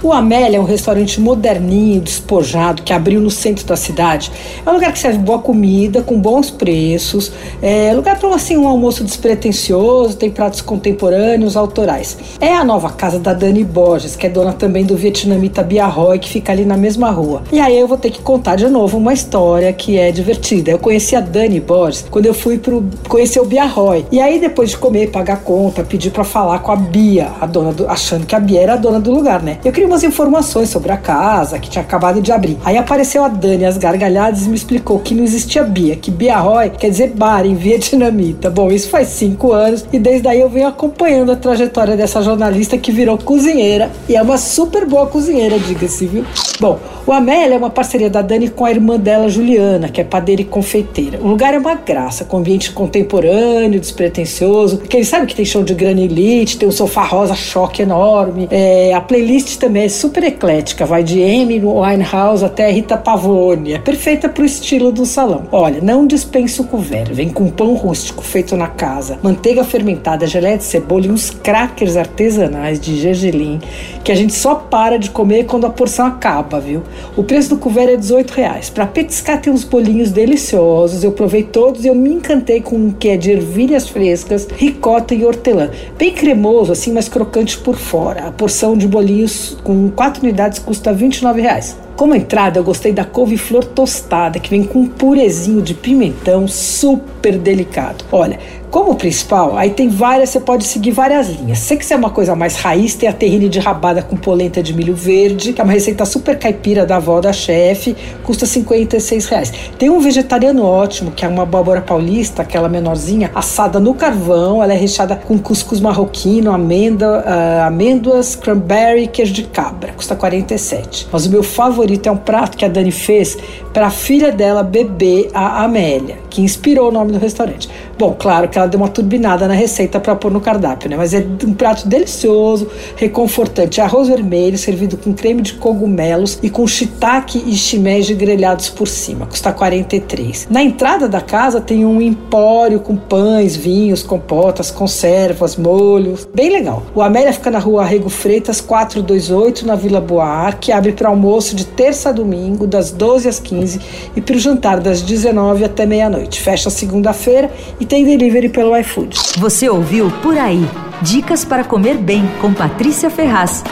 O Amélia é um restaurante moderninho, despojado, que abriu no centro da cidade. É um lugar que serve boa comida, com bons preços. É lugar para assim, um almoço despretensioso, tem pratos contemporâneos, autorais. É a nova casa da Dani Borges, que é dona também do vietnamita Bia Roy, que fica ali na mesma rua. E aí eu vou ter que contar de novo uma história que é divertida. Eu conheci a Dani Borges quando eu fui pro conhecer o Bia Roy. E aí depois de comer, pagar conta, pedi para falar com a Bia, a dona do, achando que a Bia era a dona do lugar, né? Eu queria umas informações sobre a casa, que tinha acabado de abrir. Aí apareceu a Dani às gargalhadas e me explicou que não existia Bia, que Bia Roy quer dizer bar em vietnamita. Bom, isso faz cinco anos e desde aí eu venho acompanhando a trajetória dessa jornalista que virou cozinheira e é uma super boa cozinheira, diga-se, viu? Bom, o Amélia é uma parceria da Dani com a irmã dela, Juliana, que é padeira e confeiteira. O lugar é uma graça, com ambiente contemporâneo, despretensioso. Que ele sabe que tem show de granilite, tem um sofá rosa choque enorme. É, a playlist também é super eclética, vai de Amy Winehouse até Rita Pavone. É perfeita pro estilo do salão. Olha, não dispensa o couvert. Vem com pão rústico feito na casa, manteiga fermentada, geleia de cebola e uns crackers artesanais de gergelim que a gente só para de comer quando a porção acaba, viu? O preço do couvert é 18 reais. Para petiscar tem uns bolinhos deliciosos. Eu provei todos e eu me encantei com um que é de ervilhas frescas, ricota e hortelã. Bem cremoso, assim, mas crocante por fora. A porção de bolinhos com quatro unidades custa R$ 29,00. Como entrada, eu gostei da couve-flor tostada, que vem com um purezinho de pimentão super delicado. Olha, como principal, aí tem várias, você pode seguir várias linhas. Se quiser uma coisa mais raiz, tem a terrine de rabada com polenta de milho verde, que é uma receita super caipira da avó da chefe, custa 56 reais. Tem um vegetariano ótimo, que é uma abóbora paulista, aquela menorzinha, assada no carvão, ela é recheada com cuscuz marroquino, amêndoa, uh, amêndoas, cranberry queijo de cabra, custa 47. Mas o meu favorito é um prato que a Dani fez para a filha dela beber, a Amélia, que inspirou o nome do restaurante. Bom, claro que ela deu uma turbinada na receita para pôr no cardápio, né? Mas é um prato delicioso, reconfortante. Arroz vermelho servido com creme de cogumelos e com shiitake e shimeji grelhados por cima. Custa 43. Na entrada da casa tem um empório com pães, vinhos, compotas, conservas, molhos. Bem legal. O Amélia fica na rua Arrego Freitas 428, na Vila Boar, que abre para almoço de terça a domingo, das 12 às 15 e para o jantar das 19 até meia-noite. Fecha segunda-feira e tem delivery pelo iFood. Você ouviu Por Aí. Dicas para comer bem com Patrícia Ferraz.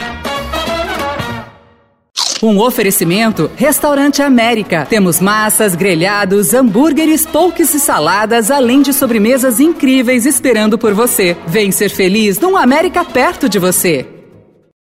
Um oferecimento Restaurante América. Temos massas, grelhados, hambúrgueres, polques e saladas, além de sobremesas incríveis esperando por você. Vem ser feliz num América perto de você.